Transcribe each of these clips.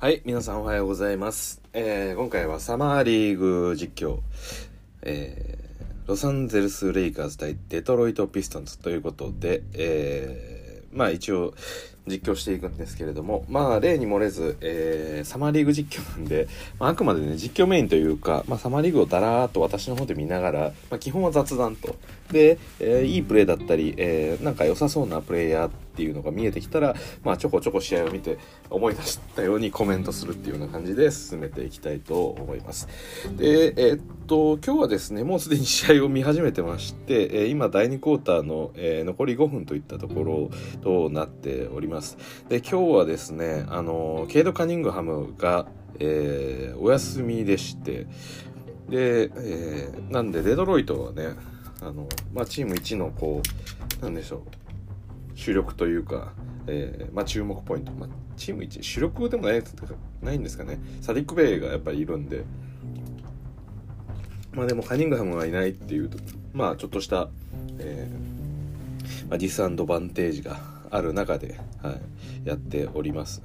はい、皆さんおはようございます。えー今回はサマーリーグ実況、えーロサンゼルス・レイカーズ対デトロイト・ピストンズということで、えーまあ一応実況していくんですけれども、まあ例に漏れず、えーサマーリーグ実況なんで、まあ、あくまでね、実況メインというか、まあサマーリーグをだらーっと私の方で見ながら、まあ基本は雑談と、で、えーいいプレーだったり、えーなんか良さそうなプレイヤーっていうのが見えてきたら、まあちょこちょこ試合を見て思い出したようにコメントするっていうような感じで進めていきたいと思います。で、えーっと、今日はですね、もうすでに試合を見始めてまして、えー今第2クォーターの、えー残り5分といったところとなっております。で、今日はですね、あの、ケイド・カニングハムが、えーお休みでして、で、えーなんでデトロイトはね、あの、まあ、チーム1のこう、なんでしょう、主力というか、えーまあ、注目ポイント、まあ、チーム1主力でもないないんですかね。サディック・ベイがやっぱりいるんで。まあでもカニングハムがいないっていうとまあちょっとした、えーまあ、ディスアンドバンテージがある中で、はい、やっております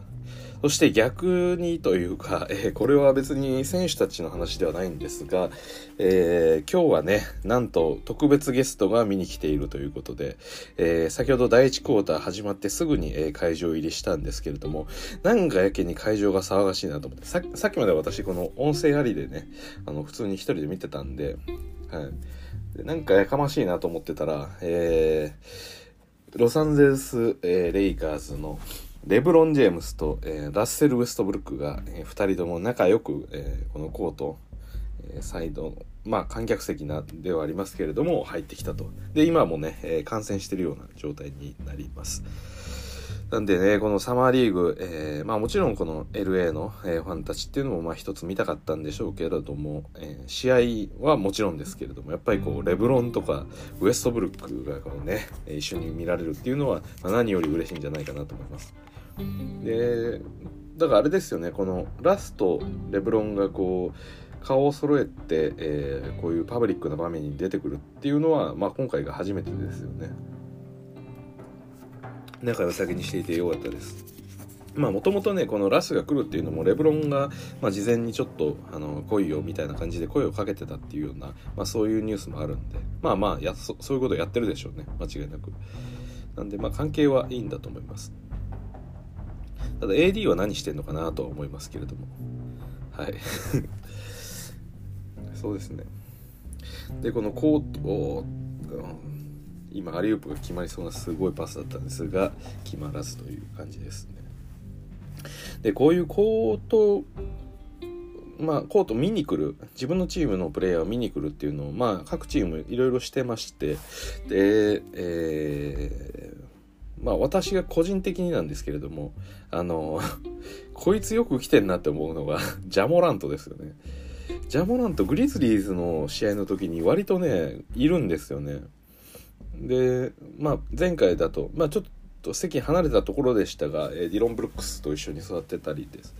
そして逆にというか、えーこれは別に選手たちの話ではないんですが、えー今日はね、なんと特別ゲストが見に来ているということで、えー先ほど第1クォーター始まってすぐに、え会場入りしたんですけれども、なんかやけに会場が騒がしいなと思って、ささっきまで私この音声ありでね、あの普通に一人で見てたんで、はい。でなんかやかましいなと思ってたら、えーロサンゼルス、えーレイカーズのレブロン・ジェームスと、えーラッセル・ウェストブルックが、え2人とも仲良く、えこのコート、えサイド、まあ観客席なではありますけれども入ってきたと。で、今もね、えー観戦しているような状態になります。なんでね、このサマーリーグ、えーまあもちろんこの LA の、えーファンたちっていうのもまあ一つ見たかったんでしょうけれども、えー試合はもちろんですけれども、やっぱりこう、レブロンとかウエストブルックがこうね、えー一緒に見られるっていうのは、まあ、何より嬉しいんじゃないかなと思います。で、だからあれですよね、このラスト、レブロンがこう、顔を揃えて、えーこういうパブリックな場面に出てくるっていうのは、まあ今回が初めてですよね。仲良さげにしていてよかったです。まあもともとねこのラスが来るっていうのもレブロンが、まあ、事前にちょっとあの来いよみたいな感じで声をかけてたっていうような、まあ、そういうニュースもあるんでまあまあやそそういうことやってるでしょうね間違いなく。なんでまあ関係はいいんだと思います。ただ AD は何してんのかなとは思いますけれども。はい。そうですね。でこのコートをうん今アリウープが決まりそうなすごいパスだったんですが決まらずという感じですね。でこういうコートまあコート見に来る自分のチームのプレイヤーを見に来るっていうのをまあ各チームいろいろしてましてでえーまあ私が個人的になんですけれどもあの こいつよく来てんなって思うのがジャモラントですよね。ジャモラントグリズリーズの試合の時に割とねいるんですよね。で、まあ、前回だと、まあ、ちょっと席離れたところでしたが、えーディロン・ブルックスと一緒に育ってたりです。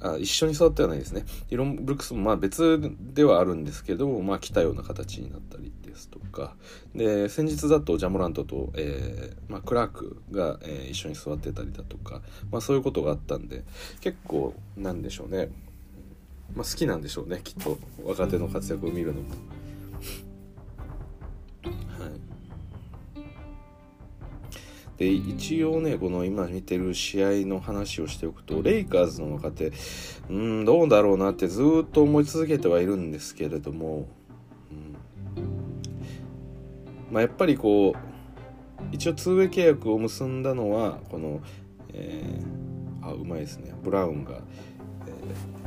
あ一緒に育ってはないですね。ディロン・ブルックスもまあ別ではあるんですけど、まあ、来たような形になったりですとか。で先日だとジャモラントと、えーまあ、クラークが、えー一緒に座ってたりだとか、まあ、そういうことがあったんで結構なんでしょうね、まあ、好きなんでしょうねきっと。若手の活躍を見るのも。で一応ねこの今見てる試合の話をしておくとレイカーズの若手うんどうだろうなってずっと思い続けてはいるんですけれども、うんまあ、やっぱりこう一応 2way 契約を結んだのはこの、えーあうまいですねブラウンが、えー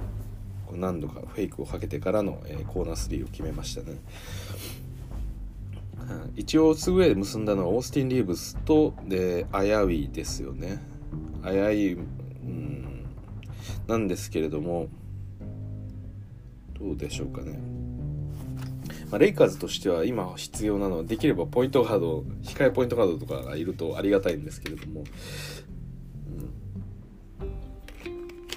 こう何度かフェイクをかけてからの、えーコーナー3を決めましたね。一応2ウェイで結んだのはオースティン・リーブスとでアヤウィですよね。アヤイうん。なんですけれどもどうでしょうかね、まあ、レイカーズとしては今必要なのはできればポイントカード控えポイントカードとかがいるとありがたいんですけれども、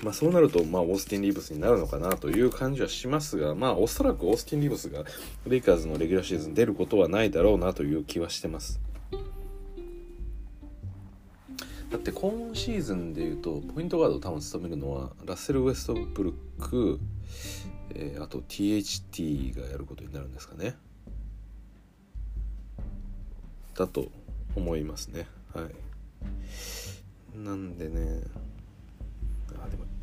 まあ、そうなると、まあ、オースティン・リーブスになるのかなという感じはしますが、まあ、おそらくオースティン・リーブスがレイカーズのレギュラーシーズン出ることはないだろうなという気はしてます。だって今シーズンでいうとポイントガードを多分務めるのはラッセル・ウエストブルック、えー、あと THT がやることになるんですかね。だと思いますね。はい。なんでね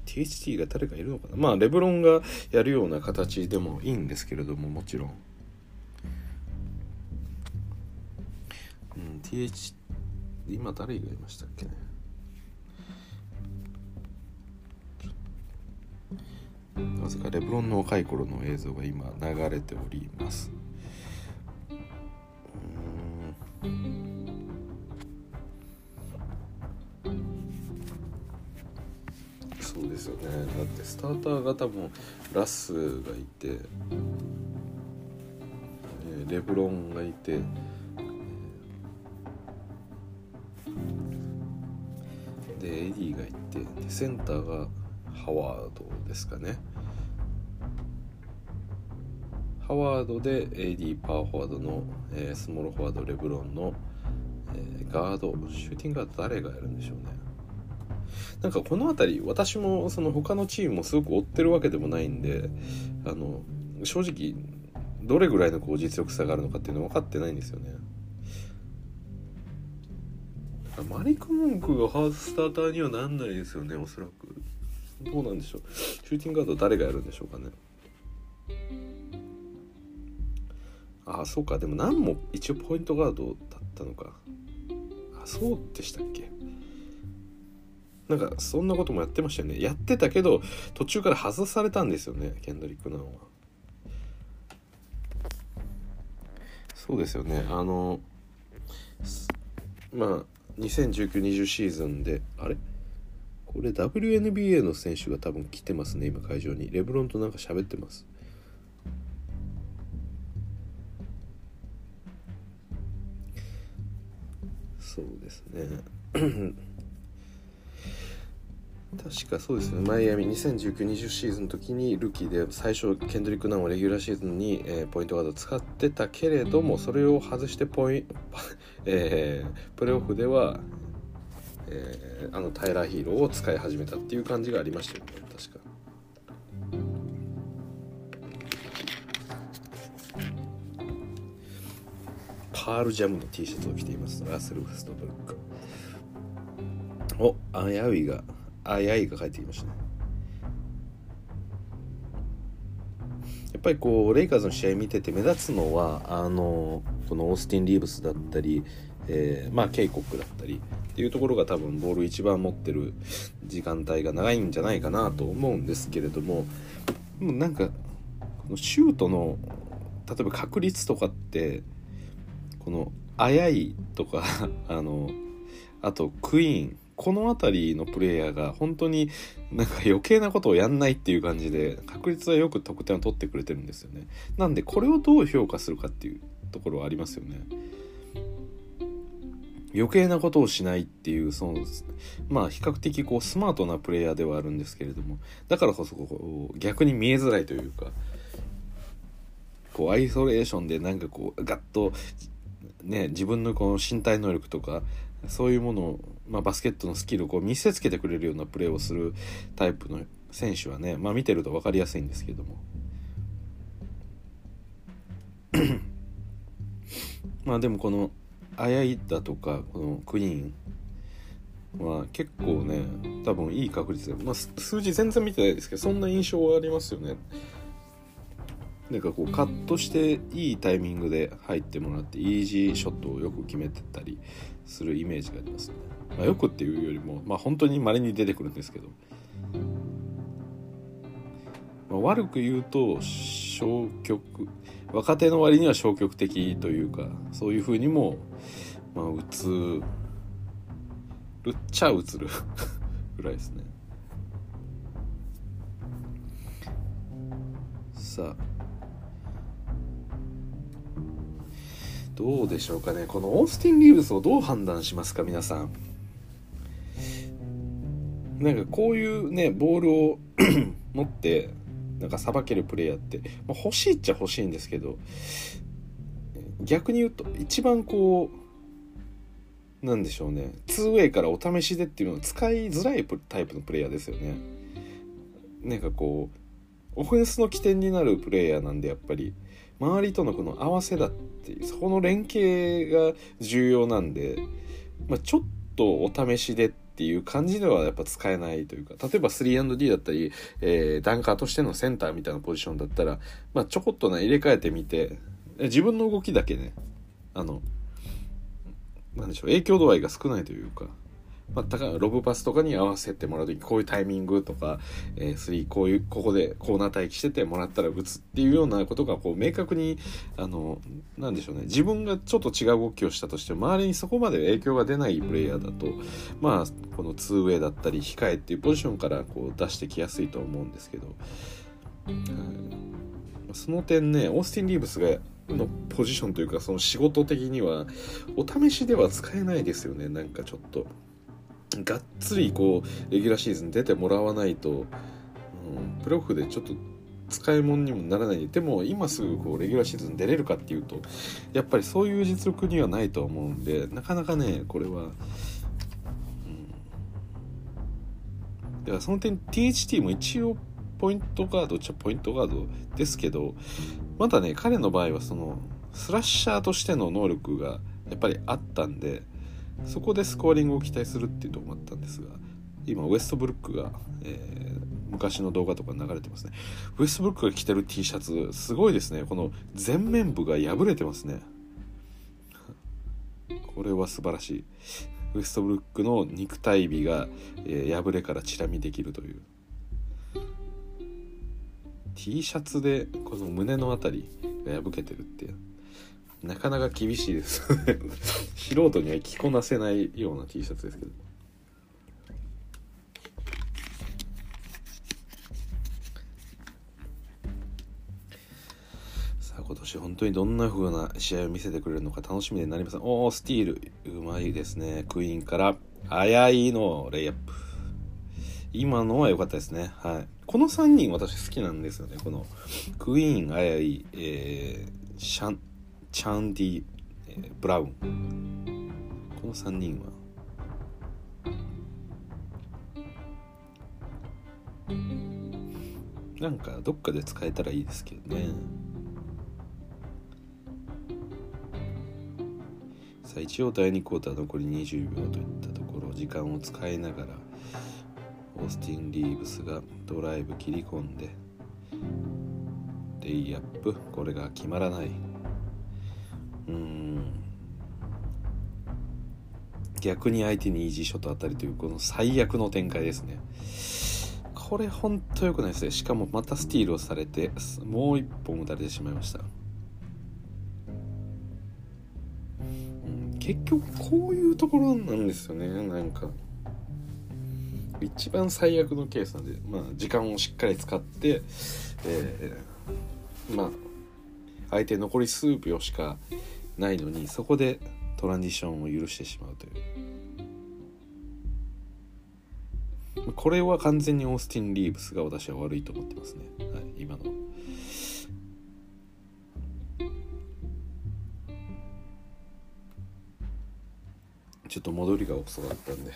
THT が誰かいるのかな？まあレブロンがやるような形でもいいんですけれどももちろん。うん THT 今誰がいましたっけね？なぜかレブロンの若い頃の映像が今流れております。スターターが多分ラスがいてレブロンがいてでエディがいてでセンターがハワードですかね。ハワードで AD パワーフォワードの、えー、スモールフォワードレブロンの、えー、ガードシューティングガード誰がやるんでしょうね。なんかこの辺り私もその他のチームもすごく追ってるわけでもないんであの正直どれぐらいのこう実力差があるのかっていうのは分かってないんですよね。マリク・モンクがハースターターにはなんないですよねおそらく。どうなんでしょう。シューティングガード誰がやるんでしょうかね。ああそうか。でも何も一応ポイントガードだったのか。あそうでしたっけ。なんかそんなこともやってましたよね。やってたけど途中から外されたんですよねケンドリック・ナンは。そうですよね。あのまあ2019-20シーズンであれ？これ WNBA の選手が多分来てますね今会場に。レブロンとなんか喋ってます。そうですね。確かそうですね。マイアミ2019-20シーズンの時にルーキーで最初ケンドリック・ナンをレギュラーシーズンに、えー、ポイントガードを使ってたけれどもそれを外してポイン、えー、プレーオフでは、えー、あのタイラー・ヒーローを使い始めたっていう感じがありましたよね。確か。パールジャムの T シャツを着ています。ラッセル・フストブルック。おアヤウィがあやいが帰ってきましたね。やっぱりこうレイカーズの試合見てて目立つのはあのこのオースティン・リーブスだったり、えー、まあケイコックだったりっていうところが多分ボール一番持ってる時間帯が長いんじゃないかなと思うんですけれどももうなんかこのシュートの例えば確率とかってこの「あやい」とか あのあと「クイーン」この辺りのプレイヤーが本当になんか余計なことをやんないっていう感じで確率はよく得点を取ってくれてるんですよね。なんでこれをどう評価するかっていうところはありますよね。余計なことをしないっていうそのまあ比較的こうスマートなプレイヤーではあるんですけれどもだからこそこう逆に見えづらいというかこうアイソレーションでなんかこうガッとね自分のこの身体能力とかそういうものをまあ、バスケットのスキルをこう見せつけてくれるようなプレーをするタイプの選手はね、まあ、見てると分かりやすいんですけども。まあでもこのアヤイダとかこのクイーンは結構ね多分いい確率で、まあ、数字全然見てないですけどそんな印象はありますよね。なんかこうカットしていいタイミングで入ってもらってイージーショットをよく決めてたりするイメージがありますね。まあ、よくっていうよりも、まあ、本当に稀に出てくるんですけど、まあ、悪く言うと消極若手の割には消極的というかそういうふうにも、まあ、映るっちゃ映る ぐらいですね。さあどうでしょうかね。このオースティン・リーブスをどう判断しますか皆さん。なんかこういうねボールを 持ってなんかさばけるプレイヤーって、まあ、欲しいっちゃ欲しいんですけど逆に言うと一番こなんでしょうね。2way からお試しでっていうのは使いづらいタイプのプレイヤーですよね。なんかこうオフェンスの起点になるプレイヤーなんでやっぱり。周りとのこの合わせだっていうそこの連携が重要なんで、まあ、ちょっとお試しでっていう感じではやっぱ使えないというか例えば 3&D だったり、えー、ダンカーとしてのセンターみたいなポジションだったら、まあ、ちょこっとね入れ替えてみて自分の動きだけねあのなんでしょう影響度合いが少ないというかまあ、だかロブパスとかに合わせてもらう時こういうタイミングとか、えー、3こういうここでコーナー待機しててもらったら打つっていうようなことがこう明確にあのなんでしょうね。自分がちょっと違う動きをしたとして周りにそこまで影響が出ないプレイヤーだとまあこの 2way だったり控えっていうポジションからこう出してきやすいと思うんですけど、うん、その点ねオースティン・リーブスがのポジションというかその仕事的にはお試しでは使えないですよね。なんかちょっと。がっつりこうレギュラーシーズン出てもらわないと、うん、プレオフでちょっと使い物にもならない。でも今すぐこうレギュラーシーズン出れるかっていうとやっぱりそういう実力にはないとは思うんでなかなかねこれは、うん、だからその点 THT も一応ポイントガードっちゃポイントガードですけどまだね彼の場合はそのスラッシャーとしての能力がやっぱりあったんでそこでスコアリングを期待するっていうとこもあったんですが今ウエストブルックが、えー、昔の動画とか流れてますね。ウエストブルックが着てる T シャツすごいですね。この前面部が破れてますね。これは素晴らしい。ウエストブルックの肉体美が、えー、破れからチラ見できるという。T シャツでこの胸の辺りが破けてるってなかなか厳しいです。素人には着こなせないような T シャツですけど。さあ今年本当にどんな風な試合を見せてくれるのか楽しみになりますおおスティールうまいですね。クイーンから早いのレイアップ。今のは良かったですね。はい。この3人私好きなんですよね。このクイーン、あい、えー、シャンチャンディ、ブラウン。この3人は。なんかどっかで使えたらいいですけどね。さあ一応第2クォーター残り20秒といったところ。時間を使いながらオースティン・リーブスがドライブ切り込んでレイアップ。これが決まらない。うん。逆に相手にイージーショット当たりというこの最悪の展開ですね。これほんと良くないですね。しかもまたスティールをされてもう一本打たれてしまいました、うん、結局こういうところなんですよね。なんか。一番最悪のケースなんで、まあ、時間をしっかり使って、えー、まあ相手残り数秒しかないのにそこでトランジションを許してしまうという。これは完全にオースティン・リーブスが私は悪いと思ってますね、はい、今の。ちょっと戻りが遅かったんで。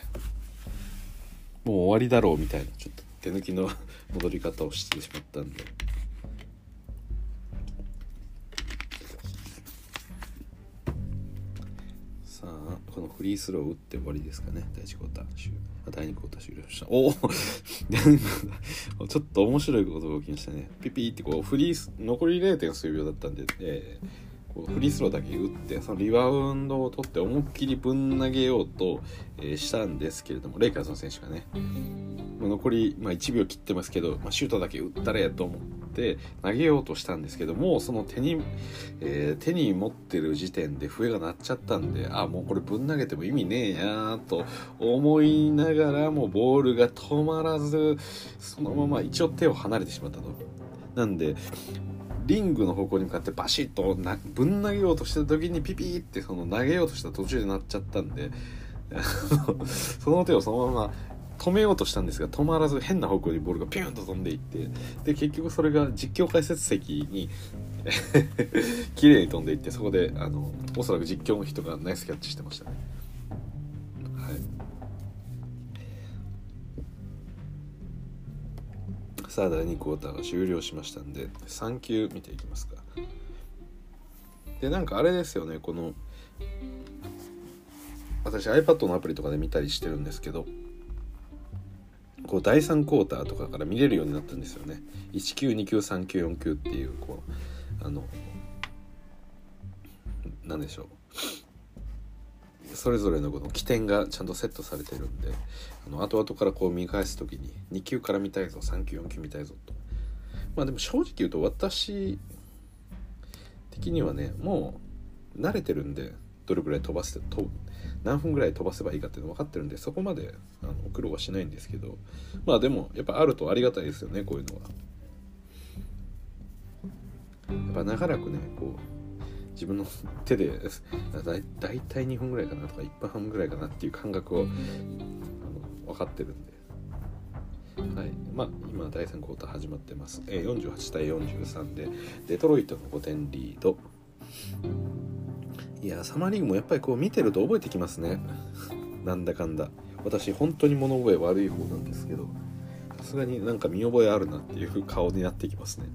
もう終わりだろうみたいなちょっと手抜きの戻り方をしてしまったんで。このフリースロー打って終わりですかね。第1クォーター終第2クォーター終了した。おお。ちょっと面白いことが起きましたね。ピピってこうフリース残り 0. 数秒だったんで、えー、フリースローだけ打ってそのリバウンドを取って思いっきりぶん投げようと、えー、したんですけれどもレイカーズの選手がね。残り、まあ、1秒切ってますけど、まあ、シュートだけ打ったれと思って投げようとしたんですけどもその手に、えー、手に持ってる時点で笛が鳴っちゃったんであもうこれぶん投げても意味ねえやと思いながらもボールが止まらずそのまま一応手を離れてしまったと。なんでリングの方向に向かってバシッとぶん投げようとした時にピピーってその投げようとした途中で鳴っちゃったんで その手をそのまま止めようとしたんですが止まらず変な方向にボールがピュンと飛んでいってで結局それが実況解説席に 綺麗に飛んでいってそこであのおそらく実況の人がナイスキャッチしてましたね。さあ第2クォーターが終了しましたんで3球見ていきますか。でなんかあれですよねこの私 iPad のアプリとかで見たりしてるんですけどこう第3クォーターとかから見れるようになったんですよね。1級2級3級4級っていうこうあの何でしょう。それぞれのこの起点がちゃんとセットされてるんであの後々からこう見返す時に2級から見たいぞ3級4級見たいぞとまあでも正直言うと私的にはねもう慣れてるんでどれぐらい飛ばせと何分ぐらい飛ばせばいいかっていうの分かってるんでそこまであの苦労はしないんですけどまあでもやっぱあるとありがたいですよねこういうのは。やっぱ長らくねこう自分の手でだい大体2分ぐらいかなとか1分半ぐらいかなっていう感覚をあの分かってるんで。はい。まあ、今第3クォーター始まってます、えー、48対43でデトロイトの5点リード。いやサマーリーグもやっぱりこう見てると覚えてきますね。なんだかんだ。私本当に物覚え悪い方なんですけどさすがになんか見覚えあるなっていう顔になってきますね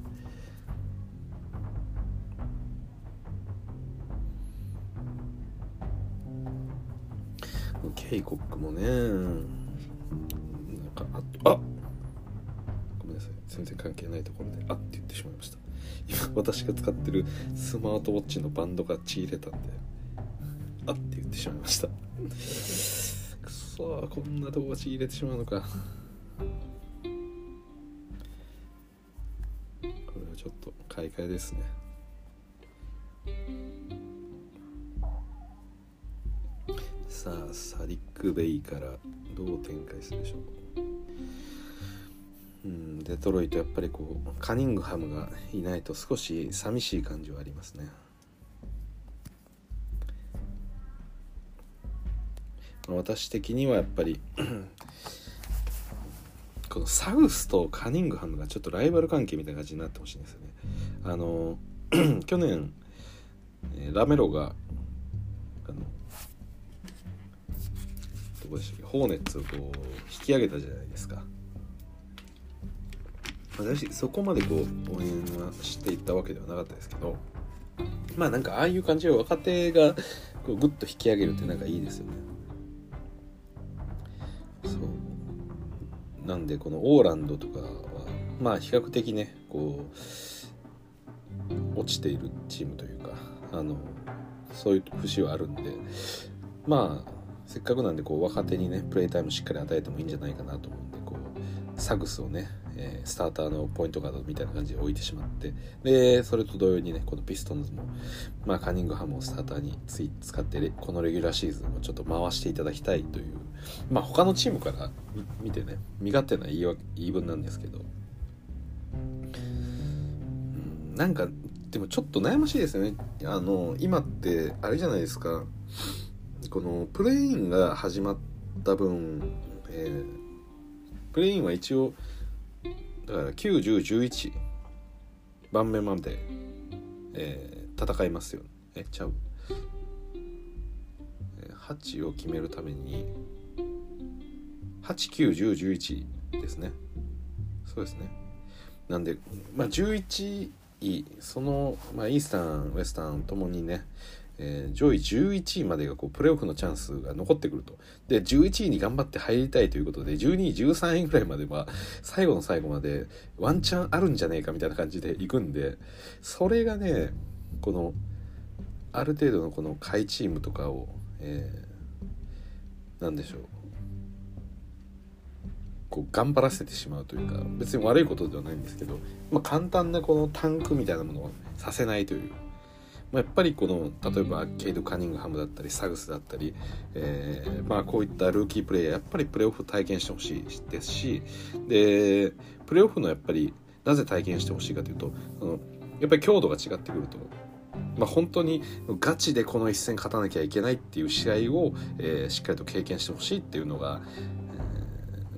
ケイコックもね。なんかああごめんなさい。全然関係ないところで「あ」って言ってしまいました。今私が使ってるスマートウォッチのバンドがちぎれたんで「あ」って言ってしまいました。くそこんな動画ちぎれてしまうのか。これはちょっと買い替えですね。さあサディック・ベイからどう展開するでしょう、うん、デトロイトやっぱりこうカニングハムがいないと少し寂しい感じはありますね。私的にはやっぱり このサウスとカニングハムがちょっとライバル関係みたいな感じになってほしいんですよね。あの 去年ラメロがこでしたっけ？ホーネッツをこう引き上げたじゃないですか。私そこまでこう応援はしていったわけではなかったですけどまあなんかああいう感じで若手がこうグッと引き上げるってなんかいいですよね。そう。なんでこのオーランドとかはまあ比較的ねこう落ちているチームというかあのそういう節はあるんでまあせっかくなんでこう若手にねプレイタイムしっかり与えてもいいんじゃないかなと思うんでこうサグスをね、えー、スターターのポイントガードみたいな感じで置いてしまって。でそれと同様にねこのピストンズも、まあ、カニングハムをスターターについ使ってこのレギュラーシーズンもちょっと回していただきたいというまあ他のチームから見てね身勝手な言い言い分なんですけど、うん、なんかでもちょっと悩ましいですよね。あの今ってあれじゃないですか。このプレインが始まった分、えー、プレインは一応だから91011番目まで、えー、戦いますよえちゃう？8を決めるために891011ですね。そうですね。なんでまあ11位その、まあ、イースタンウエスタンともにねえー、上位11位までがこうプレーオフのチャンスが残ってくると。で、11位に頑張って入りたいということで、12位、13位ぐらいまでは、最後の最後までワンチャンあるんじゃねえかみたいな感じで行くんで、それがね、この、ある程度のこの下位チームとかを、えー、でしょう。こう頑張らせてしまうというか別に悪いことではないんですけど、まあ、簡単なこのタンクみたいなものをさせないというまあ、やっぱりこの例えばケイド・カニングハムだったりサグスだったり、えー、まあ、こういったルーキープレイヤーやっぱりプレーオフ体験してほしいですしでプレーオフのやっぱりなぜ体験してほしいかというとそのやっぱり強度が違ってくると。まあ、本当にガチでこの一戦勝たなきゃいけないっていう試合を、えー、しっかりと経験してほしいっていうのが、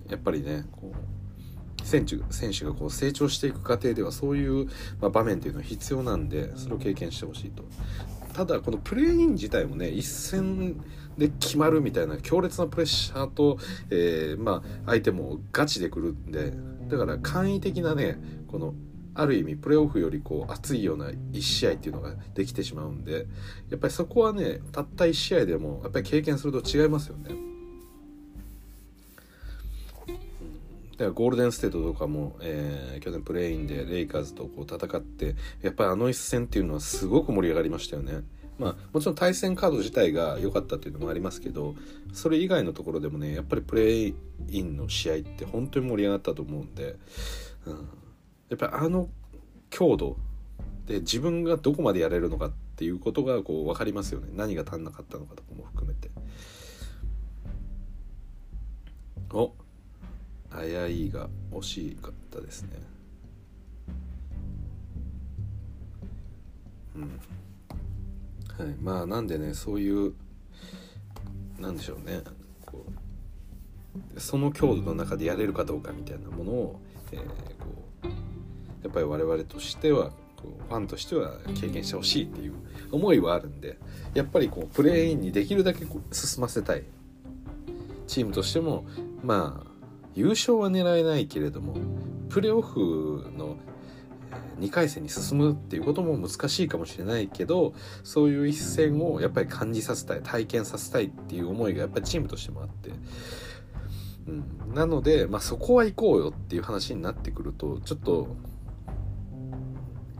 えー、やっぱりねこう選手選手がこう成長していく過程ではそういう、まあ、場面っていうのは必要なんでそれを経験してほしいと。ただこのプレーイン自体もね一戦で決まるみたいな強烈なプレッシャーと、えー、まあ相手もガチでくるんでだから簡易的なねこのある意味プレーオフよりこう熱いような1試合っていうのができてしまうんでやっぱりそこはねたった1試合でもやっぱり経験すると違いますよね。だからゴールデンステートとかも、えー、去年プレーインでレイカーズとこう戦ってやっぱりあの一戦っていうのはすごく盛り上がりましたよね。まあ、もちろん対戦カード自体が良かったっていうのもありますけどそれ以外のところでもねやっぱりプレーインの試合って本当に盛り上がったと思うんで、うん、やっぱりあの強度で自分がどこまでやれるのかっていうことがこう分かりますよね。何が足んなかったのかとかも含めて。お。あやいが惜しかったですね。うん。はい。まあなんでねそういうなんでしょうね。こうその強度の中でやれるかどうかみたいなものを、えー、こうやっぱり我々としてはファンとしては経験してほしいっていう思いはあるんでやっぱりこうプレーインにできるだけ進ませたい。チームとしてもまあ優勝は狙えないけれどもプレーオフの2回戦に進むっていうことも難しいかもしれないけどそういう一戦をやっぱり感じさせたい体験させたいっていう思いがやっぱりチームとしてもあって、うん、なので、まあ、そこは行こうよっていう話になってくるとちょっと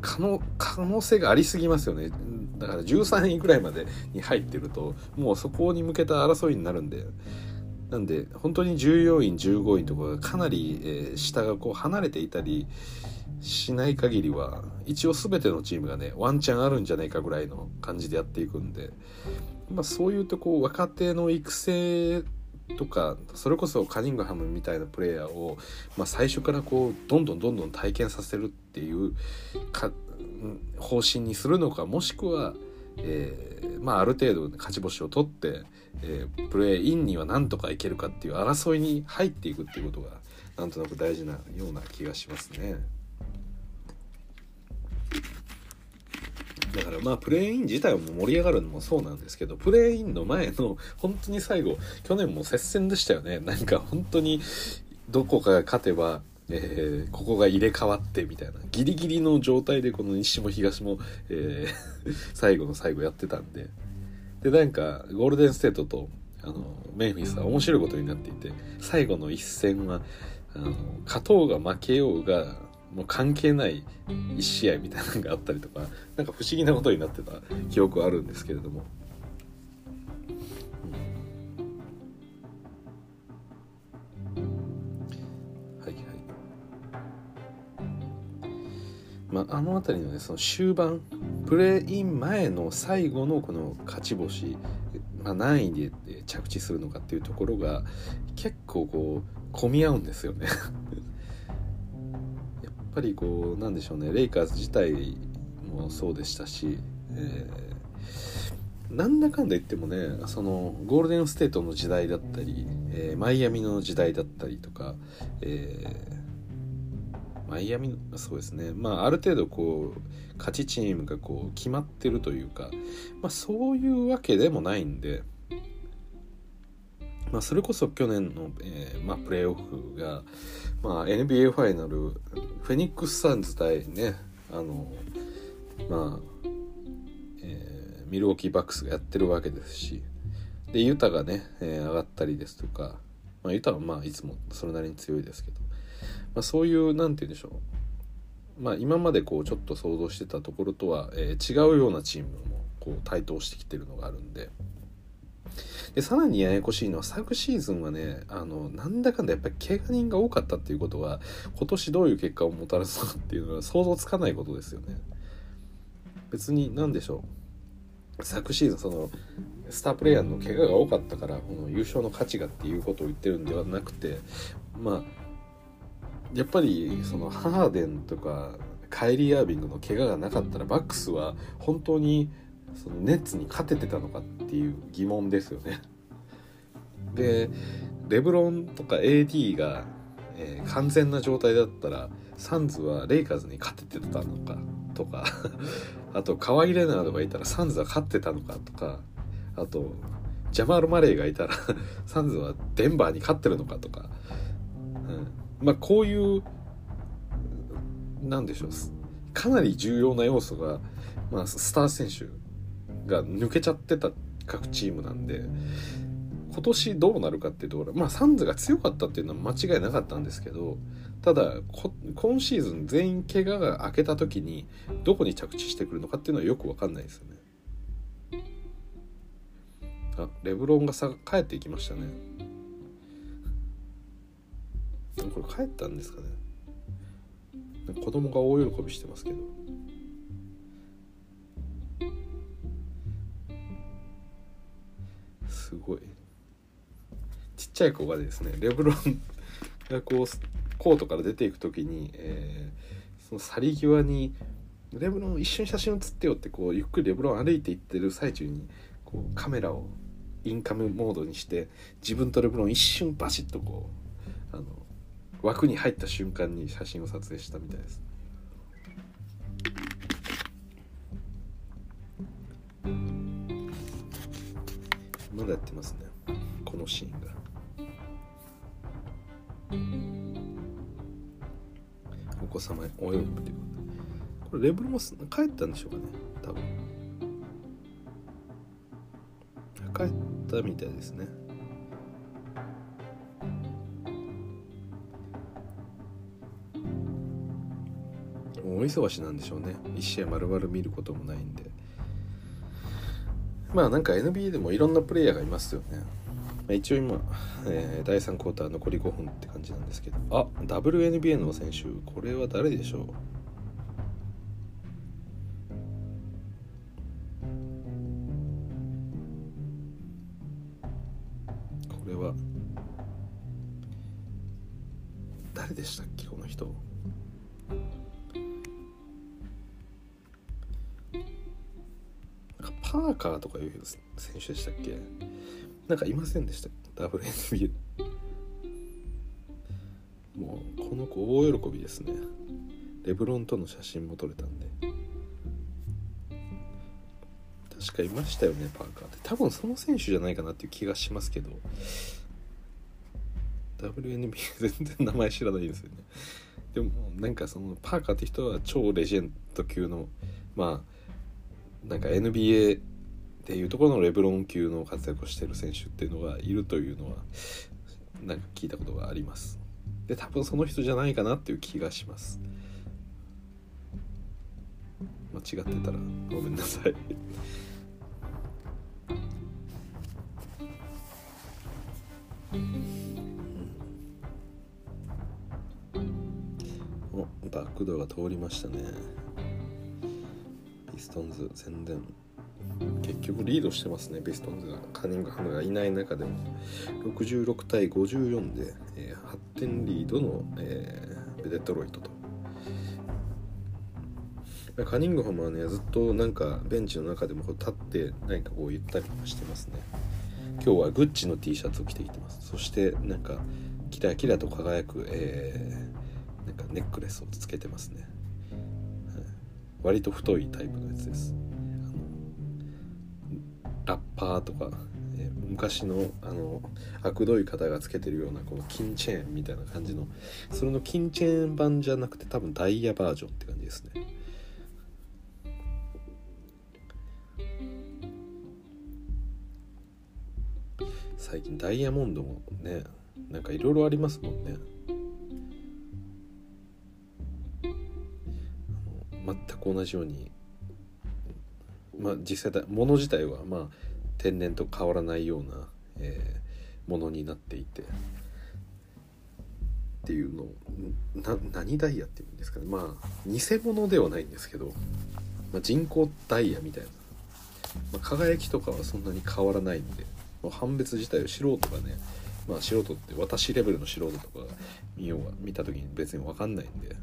可能可能性がありすぎますよね。だから13位ぐらいまでに入ってるともうそこに向けた争いになるんで。なんで本当に14位15位とかかなり、えー、下がこう離れていたりしない限りは一応全てのチームがねワンチャンあるんじゃないかぐらいの感じでやっていくんで、まあ、そういうとこう若手の育成とかそれこそカニングハムみたいなプレイヤーを、まあ、最初からこうどんどんどんどん体験させるっていうか方針にするのかもしくは、えー、まあ、ある程度勝ち星を取って、えー、プレーインにはなんとかいけるかっていう争いに入っていくっていうことがなんとなく大事なような気がしますね。だからまあプレーイン自体も盛り上がるのもそうなんですけどプレーインの前の本当に最後去年も接戦でしたよね。なんか本当にどこかが勝てばえー、ここが入れ替わってみたいな。ギリギリの状態でこの西も東も、えー、最後の最後やってたんで。でなんかゴールデンステートとあのメンフィスは面白いことになっていて最後の一戦はあの勝とうが負けようがもう関係ない1試合みたいなのがあったりとかなんか不思議なことになってた記憶はあるんですけれども。まあ、あの辺りのねその終盤プレーイン前の最後のこの勝ち星、まあ、何位で着地するのかっていうところが結構こう混み合うんですよね。やっぱりこうなんでしょうねレイカーズ自体もそうでしたし、えー、なんだかんだ言ってもねそのゴールデンステートの時代だったり、えー、マイアミの時代だったりとか、えー、マイアミそうですねまあある程度こう勝ちチームがこう決まってるというか、まあ、そういうわけでもないんで。まあ、それこそ去年の、えーまあ、プレーオフが、まあ、NBA ファイナルフェニックス・サンズ対ねあのまあ、えー、ミルウォーキーバックスがやってるわけですしでユタがね、えー、上がったりですとか、まあ、ユタはまあいつもそれなりに強いですけど、まあ、そういう何て言うんでしょう。まあ今までこうちょっと想像してたところとは、えー、違うようなチームもこう台頭してきてるのがあるんで。でさらにややこしいのは昨シーズンはねあのなんだかんだやっぱり怪我人が多かったっていうことは今年どういう結果をもたらすのかっていうのは想像つかないことですよね。別に何でしょう。昨シーズンそのスタープレイヤーの怪我が多かったからこの優勝の価値がっていうことを言ってるんではなくてまあやっぱりそのハーデンとかカイリー・アービングの怪我がなかったらバックスは本当にそのネッツに勝ててたのかっていう疑問ですよね。でレブロンとか AD が、えー、完全な状態だったらサンズはレイカーズに勝ててたのかとかあとカワイ・レナードがいたらサンズは勝ってたのかとかあとジャマール・マレーがいたらサンズはデンバーに勝ってるのかとか、うん、まあこういうなんでしょうかなり重要な要素が、まあ、スター選手が抜けちゃってた各チームなんで今年どうなるかっていうところまあサンズが強かったっていうのは間違いなかったんですけどただ今シーズン全員怪我が明けた時にどこに着地してくるのかっていうのはよく分かんないですよね。あレブロンがさ帰っていきましたね。これ帰ったんですかね。子供が大喜びしてますけど。すごい。ちっちゃい子がですねレブロン がこうコートから出ていく時に、えー、その去り際に「レブロン一緒に写真写ってよ」ってこうゆっくりレブロン歩いていってる最中にこうカメラをインカムモードにして自分とレブロン一瞬バシッとこうあの枠に入った瞬間に写真を撮影したみたいです。まだやってますね。このシーンが。お子様お喜びというこれレブルも帰ったんでしょうかね。多分。帰ったみたいですね。大忙しなんでしょうね。一試合丸々見ることもないんで。まあなんか NBA でもいろんなプレイヤーがいますよね。まあ、一応今、えー、第3クォーター残り5分って感じなんですけど。あ WNBA の選手。これは誰でしょう？手でしたっけ？なんかいませんでした WNBA もうこの子大喜びですね。レブロンとの写真も撮れたんで。確かいましたよねパーカーって。多分その選手じゃないかなっていう気がしますけど。WNBA 全然名前知らないですよね。でもなんかそのパーカーって人は超レジェンド級のまあなんか NBA っていうところのレブロン級の活躍をしている選手っていうのがいるというのはなんか聞いたことがあります。で多分その人じゃないかなっていう気がします。間違ってたらごめんなさい。おバックドアが通りましたね。ピストンズ宣伝。結局リードしてますねピストンズが。カニングハムがいない中でも。66対54で、えー、8点リードの、えー、デトロイトと。カニングハムはねずっとなんかベンチの中でも立って何かこう言ったりとかしてますね。今日はグッチの T シャツを着てきてます。そしてなんかキラキラと輝く、えー、なんかネックレスをつけてますね、はい、割と太いタイプのやつです。ラッパーとか、えー、昔のあの悪どい方がつけてるようなこの金チェーンみたいな感じのそれの金チェーン版じゃなくて多分ダイヤバージョンって感じですね。最近ダイヤモンドもねなんかいろいろありますもんね。全く同じようにまあ、実際もの自体はまあ天然と変わらないような、えー、ものになっていてっていうのな何ダイヤっていうんですかねまあ偽物ではないんですけど、まあ、人工ダイヤみたいな、まあ、輝きとかはそんなに変わらないんで、まあ、判別自体を素人がねまあ素人って私レベルの素人とか見ようが見た時に別に分かんないんで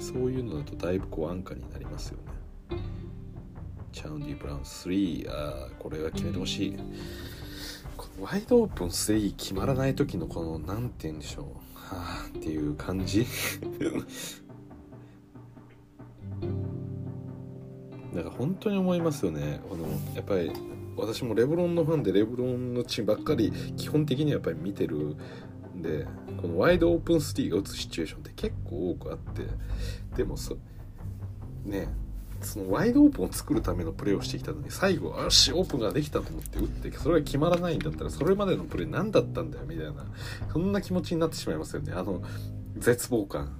そういうのだとだいぶこう安価になりますよね。チャウンディ・ブラウン3あこれは決めてほしい。このワイドオープン3決まらない時のこの何て言うんでしょう。はあっていう感じ。なんか本当に思いますよね。このやっぱり私もレブロンのファンでレブロンのチームばっかり基本的にはやっぱり見てるんでこのワイドオープンスリーが打つシチュエーションって結構多くあって。でもそねそのワイドオープンを作るためのプレーをしてきたのに最後よしオープンができたと思って打ってそれが決まらないんだったらそれまでのプレー何だったんだよみたいな。そんな気持ちになってしまいますよね。あの絶望感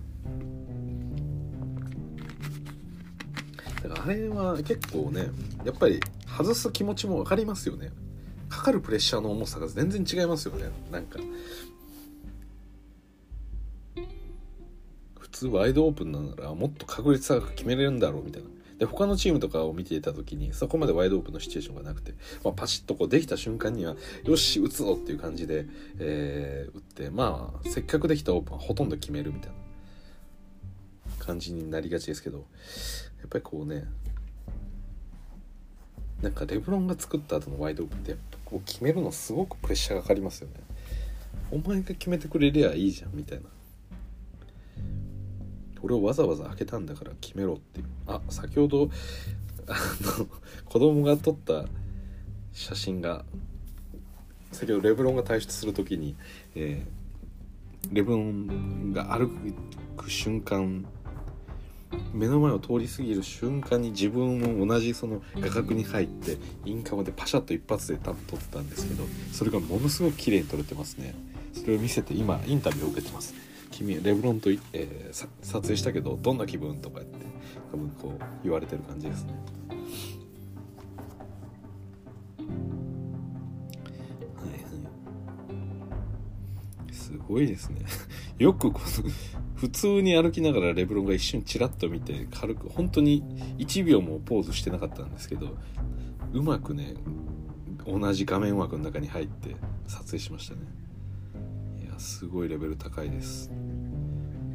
だからあれは結構ねやっぱり外す気持ちも分かりますよね。かかるプレッシャーの重さが全然違いますよね。なんか。普通ワイドオープンならもっと確率高く決めれるんだろうみたいな。で他のチームとかを見ていた時にそこまでワイドオープンのシチュエーションがなくて、まあ、パシッとこうできた瞬間にはよし打つぞっていう感じで、えー、打ってまあせっかくできたオープンはほとんど決めるみたいな感じになりがちですけどやっぱりこうねなんかレブロンが作った後のワイドオープンってやっぱこう決めるのすごくプレッシャーがかかりますよね。お前が決めてくれりゃいいじゃんみたいな。俺をわざわざ開けたんだから決めろっていう。あ先ほどあの子供が撮った写真が先ほどレブロンが退出する時に、えー、レブロンが歩く瞬間目の前を通り過ぎる瞬間に自分も同じその画角に入ってインカムでパシャッと一発で多分撮ったんですけどそれがものすごく綺麗に撮れてますね。それを見せて今インタビューを受けてます。君レブロンと、えー、撮影したけどどんな気分とか言って多分こう言われてる感じですね。はいはい。すごいですね。よくこの普通に歩きながらレブロンが一瞬チラッと見て軽く本当に1秒もポーズしてなかったんですけどうまくね同じ画面枠の中に入って撮影しましたね。すごいレベル高いです。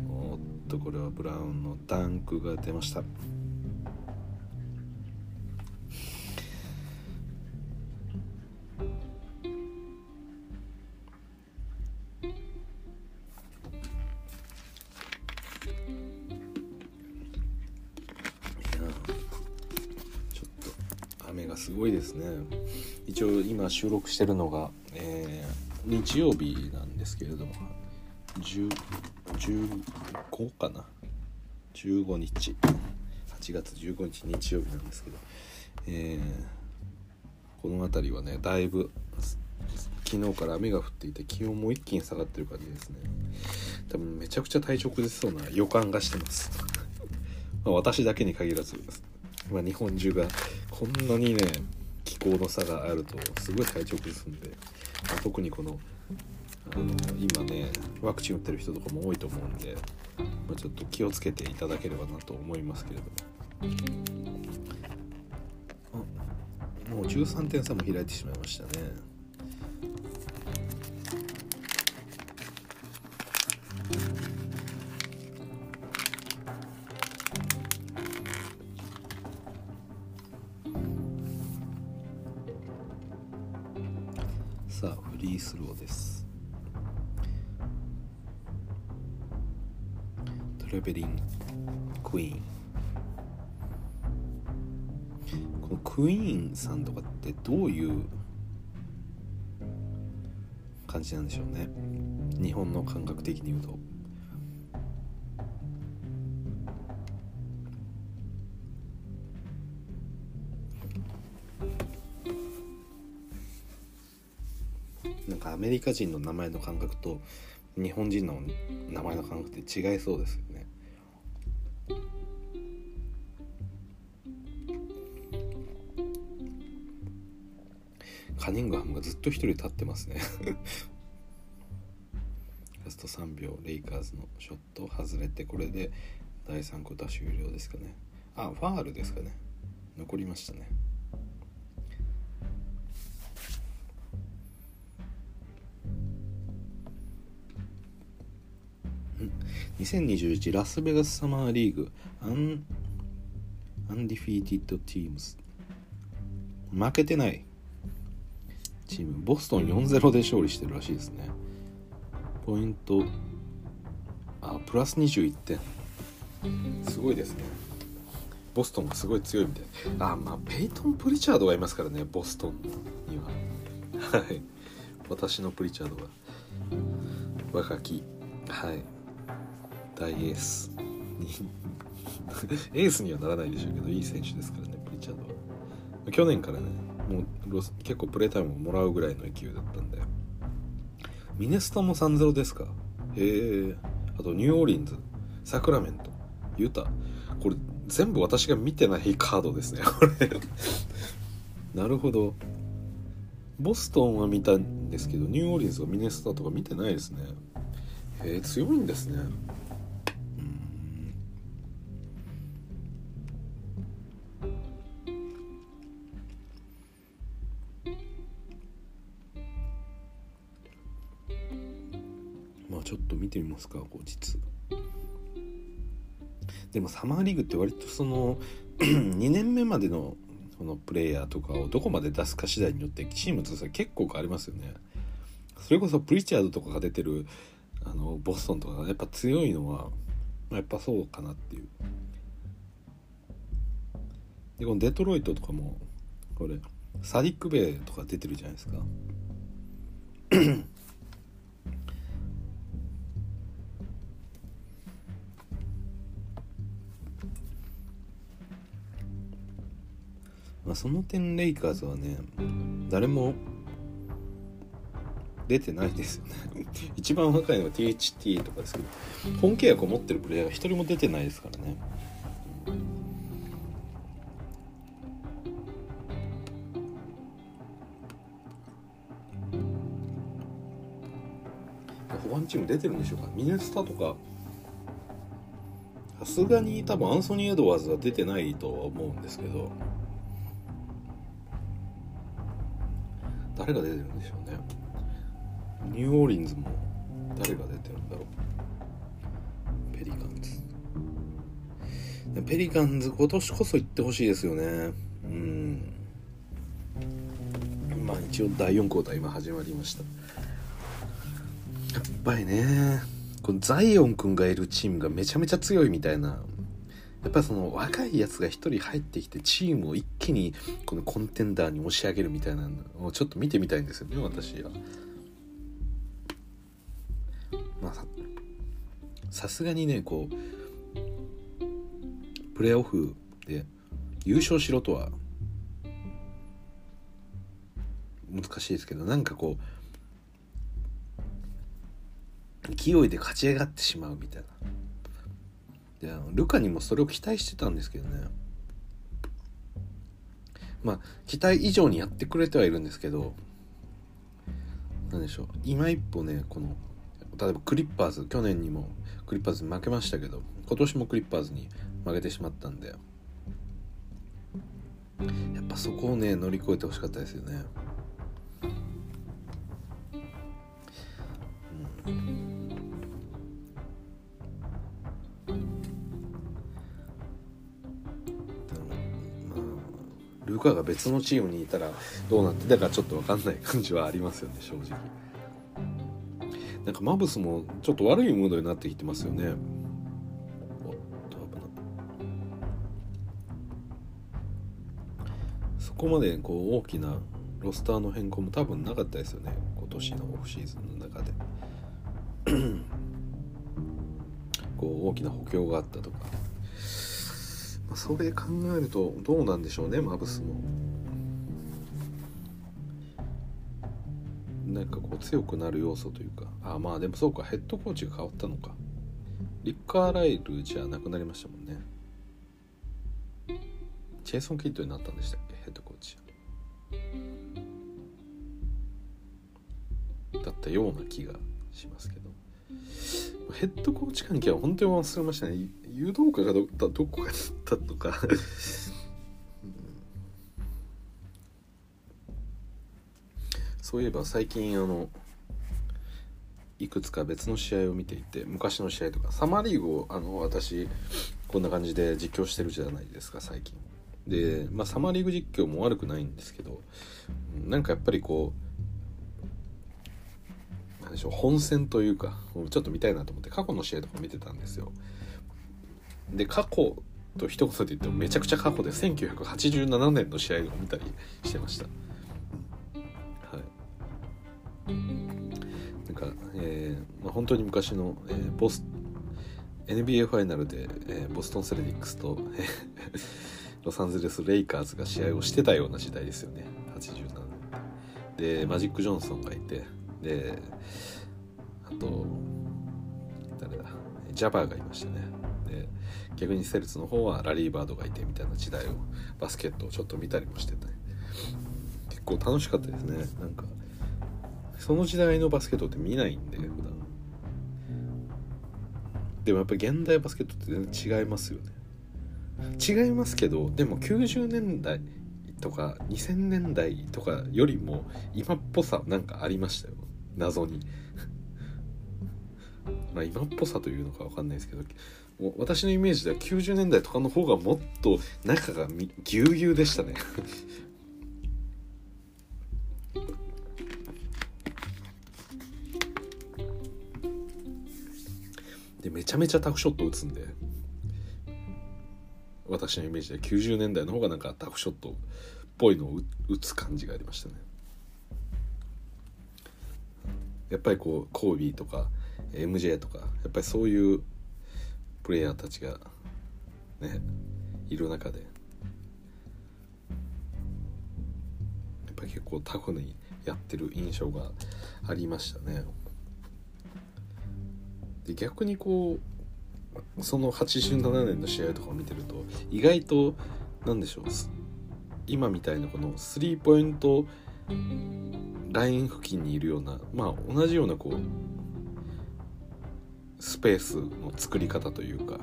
おっとこれはブラウンのダンクが出ました。雨がすごいですね。一応今収録してるのが、えー、日曜日なんですけれども15かな？15日。8月15日日曜日なんですけど、えー、この辺りはねだいぶ昨日から雨が降っていて気温も一気に下がってる感じですね。多分めちゃくちゃ体調崩しそうな予感がしてます。ま私だけに限らずま日本中がこんなにね気候の差があるとすごい体調崩すんで、特にこのあの今ねワクチン打ってる人とかも多いと思うんで、まあ、ちょっと気をつけていただければなと思いますけれども。もう13点差も開いてしまいましたね。クイーンさんとかってどういう感じなんでしょうね。日本の感覚的に言うと。なんかアメリカ人の名前の感覚と日本人の名前の感覚って違いそうですよカニングハムがずっと一人立ってますね。ラスト3秒レイカーズのショット外れてこれで第3クォーター終了ですかね。あファールですかね。残りましたね。2021ラスベガスサマーリーグアンアンディフィーティッドチームス負けてない。チームボストン4-0で勝利してるらしいですね。ポイントあプラス21点。すごいですね。ボストンがすごい強いみたい。あまあペイトン・プリチャードがいますからねボストンには。はい。私のプリチャードが若きはい。大エース。に エースにはならないでしょうけどいい選手ですからねプリチャードは。去年からね。もう結構プレータイムをもらうぐらいの勢いだったんで。ミネソタも3-0ですか？へえ。あとニューオーリンズ。サクラメント。ユタ。これ全部私が見てないカードですね。これ。なるほど。ボストンは見たんですけどニューオーリンズはミネスタとか見てないですね。へえ強いんですね。ますか後日。でもサマーリーグって割とその 2年目までのそのプレイヤーとかをどこまで出すか次第によってチームとして結構変わりますよね。それこそプリチャードとかが出てるあのボストンとかやっぱ強いのはやっぱそうかなっていう。でこのデトロイトとかもこれサディック・ベイとか出てるじゃないですか。まあその点レイカーズはね誰も出てないですよね。一番若いのは THT とかですけど本契約を持ってるプレイヤーが一人も出てないですからね。保安チーム出てるんでしょうか？ミネスタとか。さすがに多分アンソニー・エドワーズは出てないとは思うんですけど。誰が出てるんでしょうね。ニューオーリンズも。誰が出てるんだろう。ペリカンズ。ペリカンズ今年こそ行ってほしいですよね。うん。まあ一応第4クォーター今始まりました。やっぱりねこのザイオン君がいるチームがめちゃめちゃ強いみたいなやっぱその若いやつが一人入ってきてチームを一気にこのコンテンダーに押し上げるみたいなのをちょっと見てみたいんですよね私は。まあさすがにねこうプレーオフで優勝しろとは難しいですけどなんかこう勢いで勝ち上がってしまうみたいな。でルカにもそれを期待してたんですけどね。まあ期待以上にやってくれてはいるんですけど何でしょう。今一歩ねこの例えばクリッパーズ去年にもクリッパーズに負けましたけど今年もクリッパーズに負けてしまったんでやっぱそこをね乗り越えてほしかったですよね。うん。ルカが別のチームにいたらどうなってたかちょっと分かんない感じはありますよね正直。なんかマブスもちょっと悪いムードになってきてますよね。おっと危ないそこまでこう大きなロスターの変更も多分なかったですよね。今年のオフシーズンの中で。こう大きな補強があったとか、それ考えるとどうなんでしょうねマブスも。なんかこう強くなる要素というか。あまあでもそうか。ヘッドコーチが変わったのか。リッカー・ライルじゃなくなりましたもんね。チェイソン・キッドになったんでしたっけ？ヘッドコーチ。だったような気がしますけど。ヘッドコーチ関係は本当に忘れましたね。誘導歌がどどこかだったとか。そういえば最近あのいくつか別の試合を見ていて昔の試合とかサマーリーグをあの私こんな感じで実況してるじゃないですか最近。で、まあ、サマーリーグ実況も悪くないんですけどなんかやっぱりこうでしょう本戦というかちょっと見たいなと思って過去の試合とか見てたんですよ。で過去と一言で言ってもめちゃくちゃ過去で1987年の試合を見たりしてました。はい。なんか、えーまあ、本当に昔の、えー、ボス NBA ファイナルで、えー、ボストン・セレディックスと ロサンゼルス・レイカーズが試合をしてたような時代ですよね。87年。でマジック・ジョンソンがいてであと誰だ？ジャバーがいましたね。で逆にセルツの方はラリー・バードがいてみたいな時代をバスケットをちょっと見たりもしてて。結構楽しかったですね。なんかその時代のバスケットって見ないんで普段。でもやっぱり現代バスケットって全然違いますよね。違いますけどでも90年代とか2000年代とかよりも今っぽさなんかありましたよ。謎に。まあ今っぽさというのか分かんないですけど私のイメージでは90年代とかの方がもっと中がぎゅうぎゅうでしたね。でめちゃめちゃタフショット打つんで私のイメージで90年代の方がなんかタフショットっぽいのを打つ感じがありましたね。やっぱりこうコービーとか MJ とかやっぱりそういうプレイヤーたちがねいる中でやっぱり結構タフにやってる印象がありましたね。で逆にこうその87年の試合とかを見てると意外と何でしょう今みたいなこのスリーポイントライン付近にいるようなまあ同じようなこうスペースの作り方というか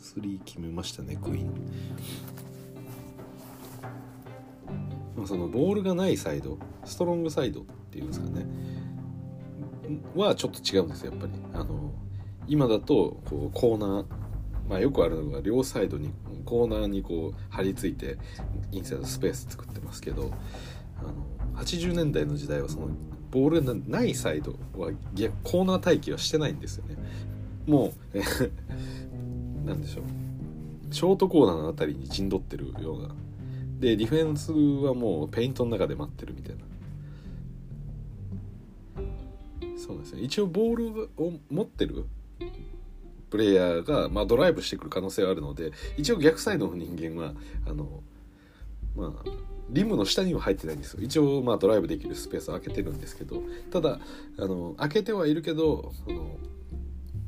3決めましたねクイーン。まあそのボールがないサイドストロングサイドっていうんですかねはちょっと違うんですやっぱり。あの今だとこうコーナーまあよくあるのが両サイドにコーナーにこう張り付いてインサイドスペース作ってますけどあの80年代の時代はそのボールがないサイドは逆コーナー待機はしてないんですよね。もう何でしょう。ショートコーナーの辺りに陣取ってるような。でディフェンスはもうペイントの中で待ってるみたいな。そうですね一応ボールを持ってるプレイヤーが、まあ、ドライブしてくる可能性はあるので一応逆サイドの人間はあのまあリムの下には入ってないんですよ一応まあドライブできるスペースを空けてるんですけどただあの開けてはいるけどその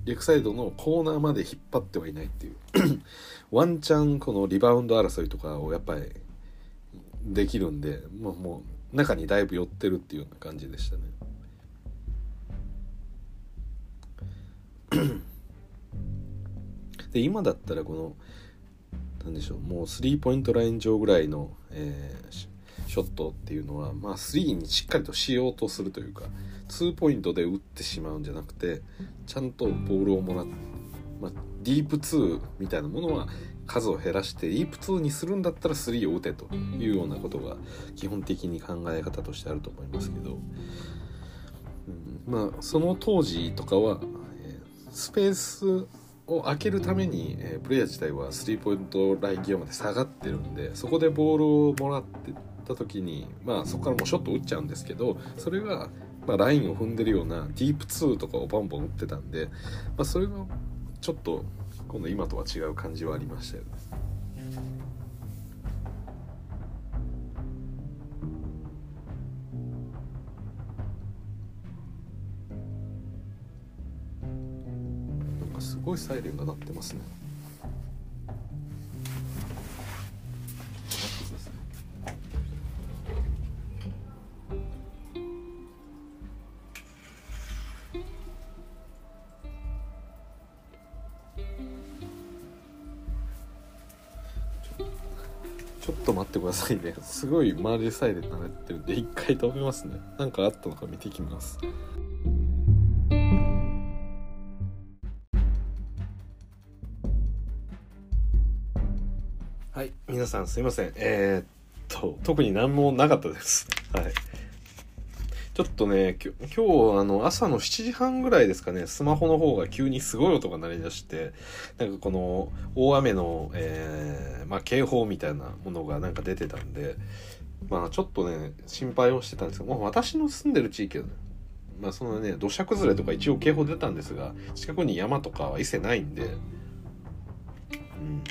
逆サイドのコーナーまで引っ張ってはいないっていう ワンチャンこのリバウンド争いとかをやっぱりできるんでもうもう中にだいぶ寄ってるっていうような感じでしたね。で今だったらこの何でしょうもうスリーポイントライン上ぐらいの、えー、ショットっていうのはまあ3にしっかりとしようとするというか2ポイントで打ってしまうんじゃなくてちゃんとボールをもらって、まあ、ディープ2みたいなものは数を減らしてディープ2にするんだったら3を打てというようなことが基本的に考え方としてあると思いますけど、うん、まあその当時とかはスペースを開けるために、えー、プレイヤー自体はスリーポイントライン際まで下がってるんでそこでボールをもらってた時にまあそこからもうショット打っちゃうんですけどそれが、まあ、ラインを踏んでるようなディープ2とかをバンバン打ってたんで、まあ、それがちょっと今度今とは違う感じはありましたよね。ごいサイレンが鳴ってますね。ちょっと待ってくださいね。すごい周りでサイレン鳴ってるんで一回止めますね。何かあったのか見てきます。皆さんすいません。えー、っと、特に何もなかったです。はい。ちょっとね、今日、あの、朝の7時半ぐらいですかね、スマホの方が急にすごい音が鳴り出して、なんかこの、大雨の、えー、まあ、警報みたいなものがなんか出てたんで、まあ、ちょっとね、心配をしてたんですけど、もう私の住んでる地域は、ね、まあ、そのね、土砂崩れとか一応警報出たんですが、近くに山とかは一切ないんで、うん、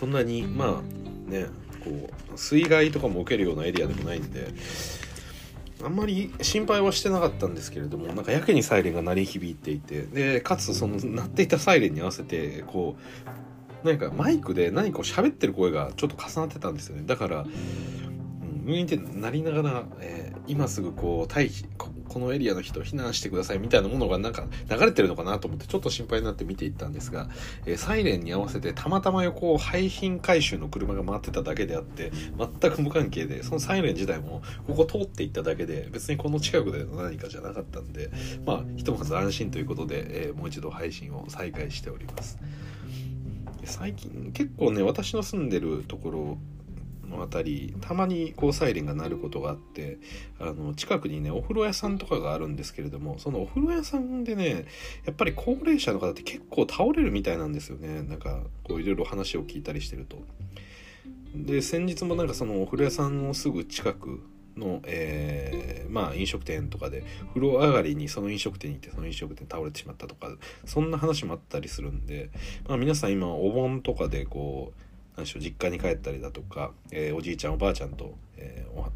そんなに、まあ、ね、こう、水害とかも受けるようなエリアでもないんで、あんまり心配はしてなかったんですけれどもなんかやけにサイレンが鳴り響いていてでかつその鳴っていたサイレンに合わせてこう何かマイクで何かを喋ってる声がちょっと重なってたんですよね。だから、うん、ウィーンってなりながら、えー、今すぐこう退避このエリアの人避難してくださいみたいなものがなんか流れてるのかなと思ってちょっと心配になって見ていったんですが、えー、サイレンに合わせてたまたま横を廃品回収の車が回ってただけであって全く無関係でそのサイレン自体もここ通っていっただけで別にこの近くでの何かじゃなかったんでまあひとまず安心ということで、えー、もう一度配信を再開しております。最近結構ね私の住んでるところの辺りたまにこうサイレンが鳴ることがあってあの近くにねお風呂屋さんとかがあるんですけれどもそのお風呂屋さんでねやっぱり高齢者の方って結構倒れるみたいなんですよねなんかこういろいろ話を聞いたりしてると。で先日もなんかそのお風呂屋さんのすぐ近くの、えー、まあ飲食店とかで風呂上がりにその飲食店に行ってその飲食店倒れてしまったとかそんな話もあったりするんで、まあ、皆さん今お盆とかでこう何でしょう実家に帰ったりだとか、えー、おじいちゃんおばあちゃんと、えー、こ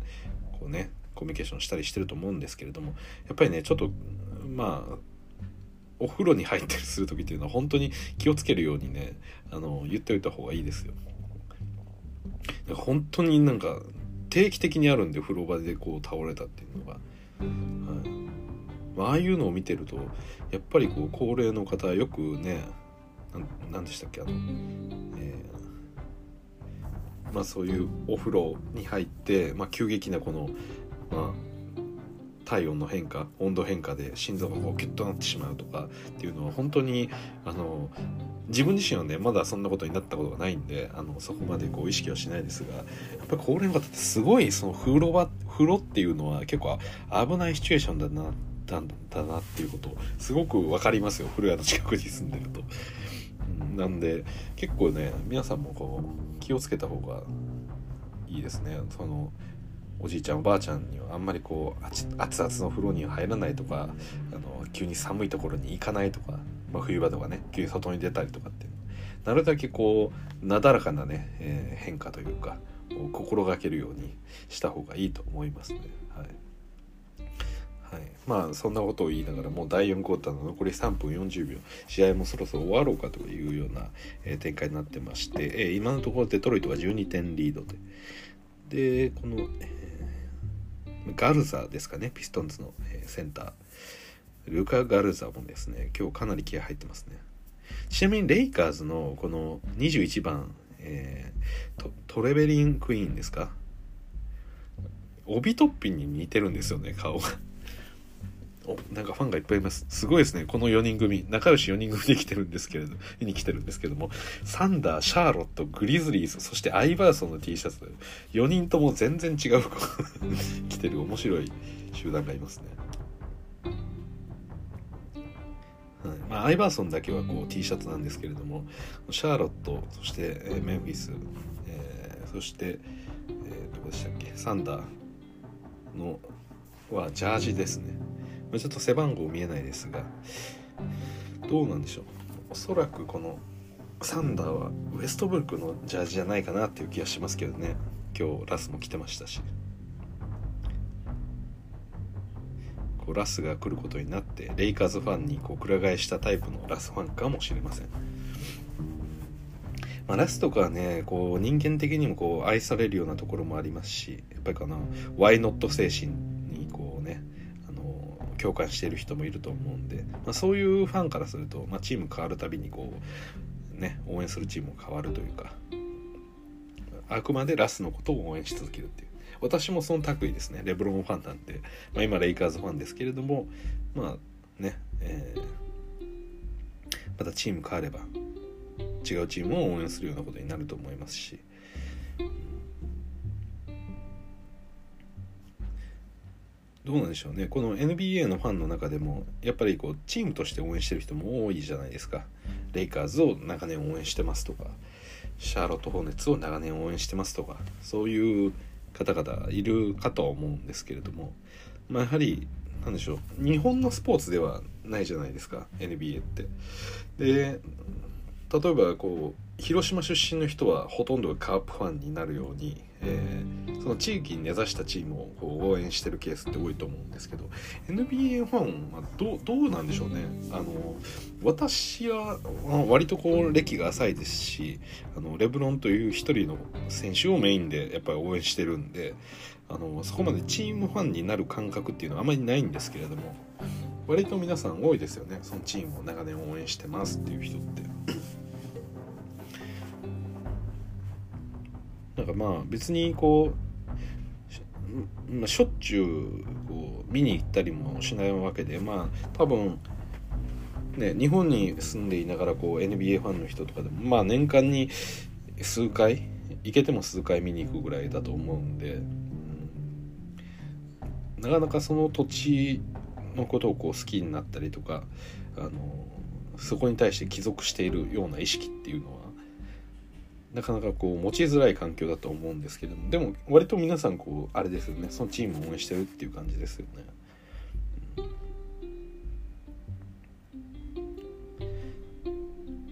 うねコミュニケーションしたりしてると思うんですけれどもやっぱりねちょっとまあお風呂に入ったりする時っていうのは本当に気をつけるようにねあの言っておいた方がいいですよ。本当になんか定期的にあるんで風呂場でこう倒れたっていうのが、はいああいうのを見てるとやっぱりこう高齢の方よくね何でしたっけあの、えまあ、そういうお風呂に入って、まあ、急激なこの、まあ、体温の変化温度変化で心臓がこうキュッとなってしまうとかっていうのは本当にあの自分自身はねまだそんなことになったことがないんであのそこまでこう意識はしないですがやっぱり高齢の方ってすごいその風呂場風呂っていうのは結構危ないシチュエーションだなだだなっていうことすごく分かりますよ古谷の近くに住んでると。なんで結構ね皆さんもこう気をつけた方がいいですねそのおじいちゃんおばあちゃんにはあんまりこう熱々の風呂には入らないとかあの急に寒いところに行かないとか、まあ、冬場とかね急に外に出たりとかってなるだけこうなだらかなね、えー、変化というか心がけるようにした方がいいと思いますね。まあそんなことを言いながらもう第4クォーターの残り3分40秒試合もそろそろ終わろうかというような、え、展開になってまして、え、今のところデトロイトが12点リードででこの、ガルザですかねピストンズの、え、センター。ルカ・ガルザもですね今日かなり気合入ってますね。ちなみにレイカーズのこの21番、えー、トレベリン・クイーンですか？オビトッピンに似てるんですよね顔が。おなんかファンがいっぱいいます。すごいですね。この4人組。仲良し4人組で来てるんですけれどに来てるんですけども。サンダーシャーロットグリズリーズそしてアイバーソンの T シャツ。4人とも全然違う子来てる。面白い集団がいますね。はい。まあ、アイバーソンだけはこう T シャツなんですけれどもシャーロットそして、えー、メンフィス、えー、そして、えー、どこでしたっけ？サンダーのはジャージですねちょっと背番号見えないですがどうなんでしょう。おそらくこのサンダーはウエストブルクのジャージじゃないかなっていう気がしますけどね。今日ラスも来てましたし。こうラスが来ることになってレイカーズファンにこうくら替えしたタイプのラスファンかもしれません、まあ、ラスとかはねこう人間的にもこう愛されるようなところもありますしやっぱりこの「ワイノット精神共感してる人もいると思うんで、まあ、そういうファンからすると、まあ、チーム変わるたびにこうね応援するチームも変わるというかあくまでラスのことを応援し続けるっていう。私もその類ですね。レブロンファンなんて、まあ、今レイカーズファンですけれどもまあね、えー、またチーム変われば違うチームを応援するようなことになると思いますしどうなんでしょうねこの NBA のファンの中でもやっぱりこうチームとして応援してる人も多いじゃないですかレイカーズを長年応援してますとかシャーロット・ホーネッツを長年応援してますとかそういう方々いるかとは思うんですけれども、まあ、やはりなんでしょう日本のスポーツではないじゃないですか NBA って。で例えばこう広島出身の人はほとんどがカープファンになるように、えー、その地域に根ざしたチームをこう応援してるケースって多いと思うんですけど NBA ファンはどどうなんでしょうねあの私は割とこう歴が浅いですしあのレブロンという一人の選手をメインでやっぱり応援してるんであのそこまでチームファンになる感覚っていうのはあまりないんですけれども割と皆さん多いですよねそのチームを長年応援してますっていう人って。なんかまあ別にこう、まあ、しょっちゅうこう見に行ったりもしないわけでまあ多分ね日本に住んでいながらこう NBA ファンの人とかでもまあ年間に数回行けても数回見に行くぐらいだと思うんで、うん、なかなかその土地のことをこう好きになったりとかあのそこに対して帰属しているような意識っていうのはなかなかこう持ちづらい環境だと思うんですけどもでも割と皆さんこうあれですよねそのチームを応援してるっていう感じですよね。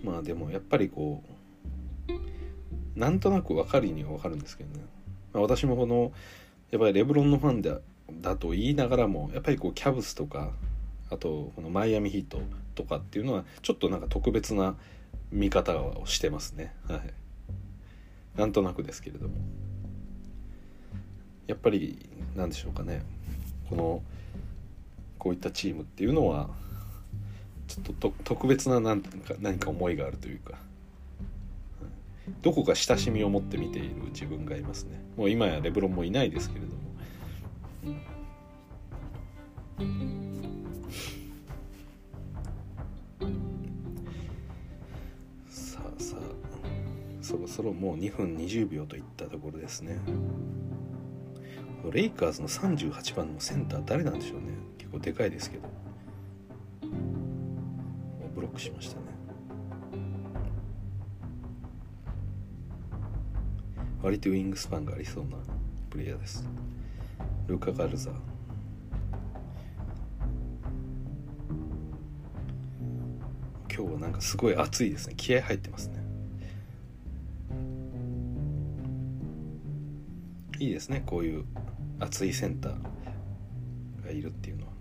うん、まあでもやっぱりこうなんとなく分かるには分かるんですけどね、まあ、私もこのやっぱりレブロンのファンだだと言いながらもやっぱりこうキャブスとかあとこのマイアミヒートとかっていうのはちょっとなんか特別な見方をしてますね。はいなんとなくですけれども。やっぱり何でしょうかね。このこういったチームっていうのはちょっと特別な何か何か思いがあるというか。どこか親しみを持って見ている自分がいますね。もう今やレブロンもいないですけれども、そろそろもう2分20秒といったところですね。レイカーズの38番のセンター誰なんでしょうね。結構でかいですけど。ブロックしましたね。割とウィングスパンがありそうなプレイヤーです。ルカ・ガルザー。今日はなんかすごい暑いですね。気合入ってますね。いいですねこういう熱いセンターがいるっていうのは。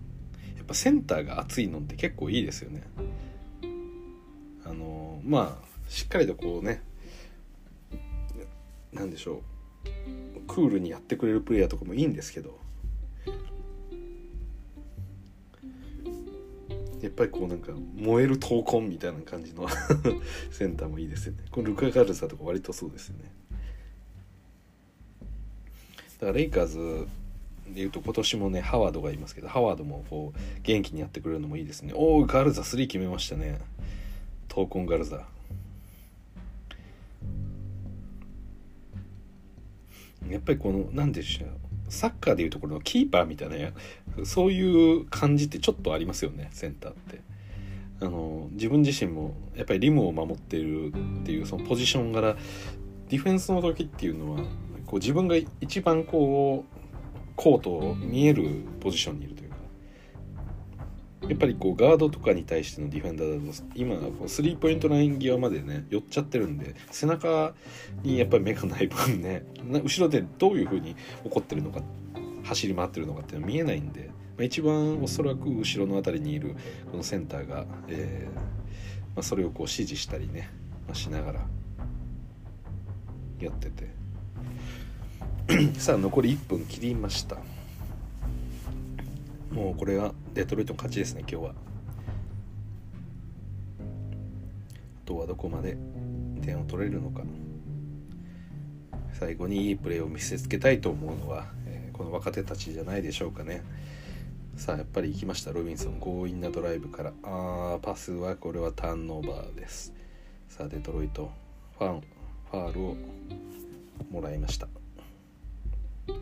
やっぱセンターが熱いのって結構いいですよね。あのまあしっかりとこうね何でしょう。クールにやってくれるプレイヤーとかもいいんですけど。やっぱりこうなんか燃える闘魂みたいな感じの センターもいいですよね。このルカ・ガルサとか割とそうですよね。だからレイカーズでいうと今年もねハワードがいますけどハワードもこう元気にやってくれるのもいいですね。おおガルザ3決めましたね。闘魂ガルザ。やっぱりこの何でしょうサッカーでいうところのキーパーみたいなそういう感じってちょっとありますよねセンターって。あの自分自身もやっぱりリムを守っているっていうそのポジション柄ディフェンスの時っていうのはこう自分が一番こうコートを見えるポジションにいるというかやっぱりこうガードとかに対してのディフェンダーだと今こうスリーポイントライン際までね寄っちゃってるんで背中にやっぱり目がない分ね後ろでどういう風に怒ってるのか走り回ってるのかっていうのは見えないんで、まあ、一番おそらく後ろの辺りにいるこのセンターが、えーまあ、それをこう指示したりね、まあ、しながらやってて。さあ残り1分切りました。もうこれがデトロイトの勝ちですね今日は。あとはどこまで点を取れるのか。最後にいいプレーを見せつけたいと思うのは、えー、この若手たちじゃないでしょうかね。さあやっぱり行きました。ロビンソン強引なドライブから。あーパスはこれはターンオーバーです。さあデトロイトファンファールをもらいました。う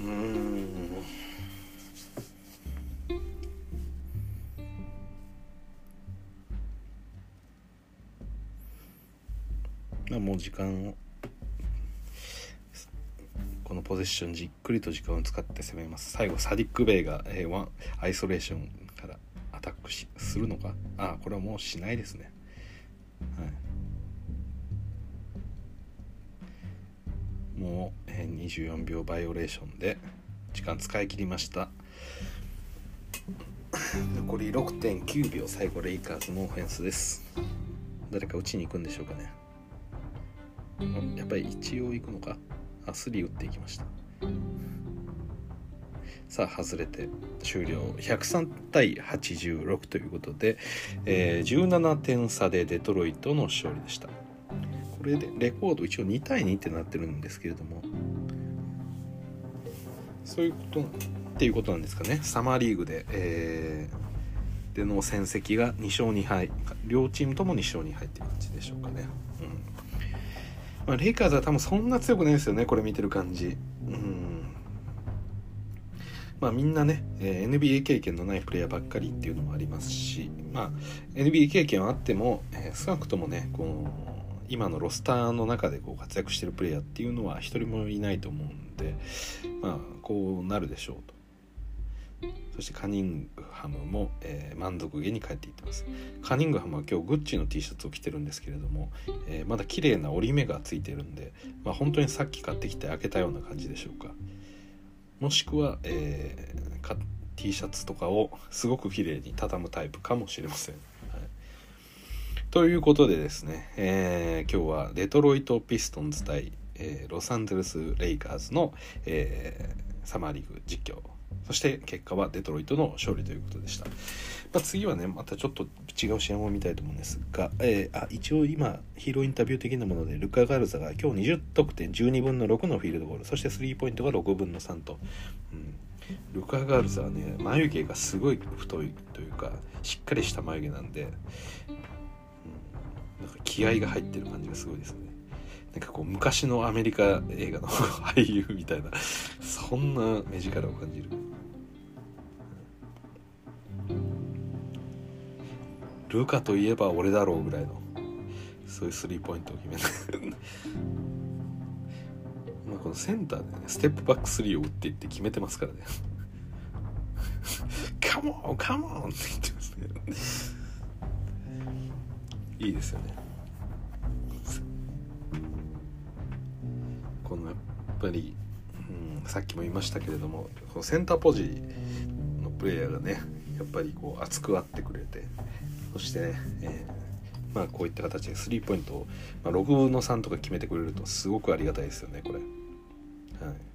ん。まあもう時間をこのポゼッションじっくりと時間を使って攻めます。最後サディック・ベイが、えー、ワンアイソレーションからアタックしするのか？ああこれはもうしないですね。はい。もう、24秒バイオレーションで時間使い切りました。残り6.9秒最後レイカーズのオフェンスです。誰か打ちに行くんでしょうかね。やっぱり一応行くのか。あスリー打っていきました。さあ外れて終了。103対86ということで、えー、17点差でデトロイトの勝利でした。これでレコード一応2対2ってなってるんですけれども。そういうことっていうことなんですかね。サマーリーグで、えー、での戦績が2勝2敗。両チームとも2勝2敗っていう感じでしょうかね、うん。まあ、レイカーズは多分そんな強くないですよね。これ見てる感じ。うん。まあみんなね、えー、NBA 経験のないプレイヤーばっかりっていうのもありますし。まあ NBA 経験はあっても、えー、少なくともねこの今のロスターの中でこう活躍してるプレイヤーっていうのは一人もいないと思うんでまあこうなるでしょうと。そしてカニングハムも、えー、満足げに帰っていってます。カニングハムは今日グッチの T シャツを着てるんですけれども、えー、まだ綺麗な折り目がついてるんで、まあ、本当にさっき買ってきて開けたような感じでしょうか。もしくは、えー、T シャツとかをすごく綺麗に畳むタイプかもしれません、ということでですね、えー、今日はデトロイト・ピストンズ対、えー、ロサンゼルス・レイカーズの、えー、サマーリーグ実況。そして結果はデトロイトの勝利ということでした。まあ、次はね、またちょっと違う試合も見たいと思うんですが、えー、あ一応今、ヒーローインタビュー的なもので、ルカ・ガルザが今日20得点12分の6のフィールドゴール、そしてスリーポイントが6分の3と、うん、ルカ・ガルザはね、眉毛がすごい太いというか、しっかりした眉毛なんで、なんか気合が入ってる感じがすごいですね。なんかこう昔のアメリカ映画の俳優みたいなそんな目力を感じる。ルカといえば俺だろうぐらいのそういうスリーポイントを決めて。まあこのセンターでねステップバックスリーを打っていって決めてますからね。カモンカモンって言ってますね。いいですよねこのやっぱり、うん、さっきも言いましたけれどもこのセンターポジのプレイヤーがねやっぱりこう熱くあってくれてそしてね、えー、まあこういった形でスリーポイントを、まあ、6分の3とか決めてくれるとすごくありがたいですよねこれ。はい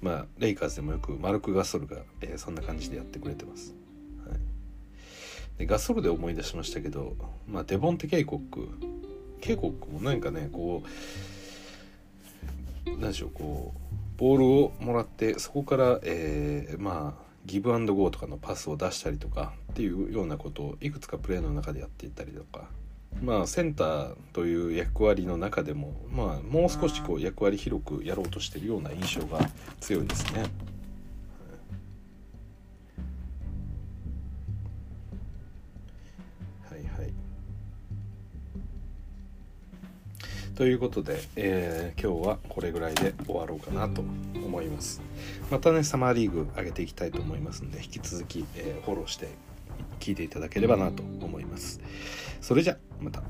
まあ、レイカーズでもよくマルク・ガソルが、えー、そんな感じでやってくれてます。でガソルで思い出しましたけど、まあ、デボンテ・ケイコックケイコックもなんかねこう何でしょうこうボールをもらってそこから、えー、まあギブアンドゴーとかのパスを出したりとかっていうようなことをいくつかプレーの中でやっていったりとかまあセンターという役割の中でもまあもう少しこう役割広くやろうとしてるような印象が強いですね。ということで、えー、今日はこれぐらいで終わろうかなと思います。またねサマーリーグ上げていきたいと思いますので引き続き、えー、フォローして聞いていただければなと思います。それじゃまた。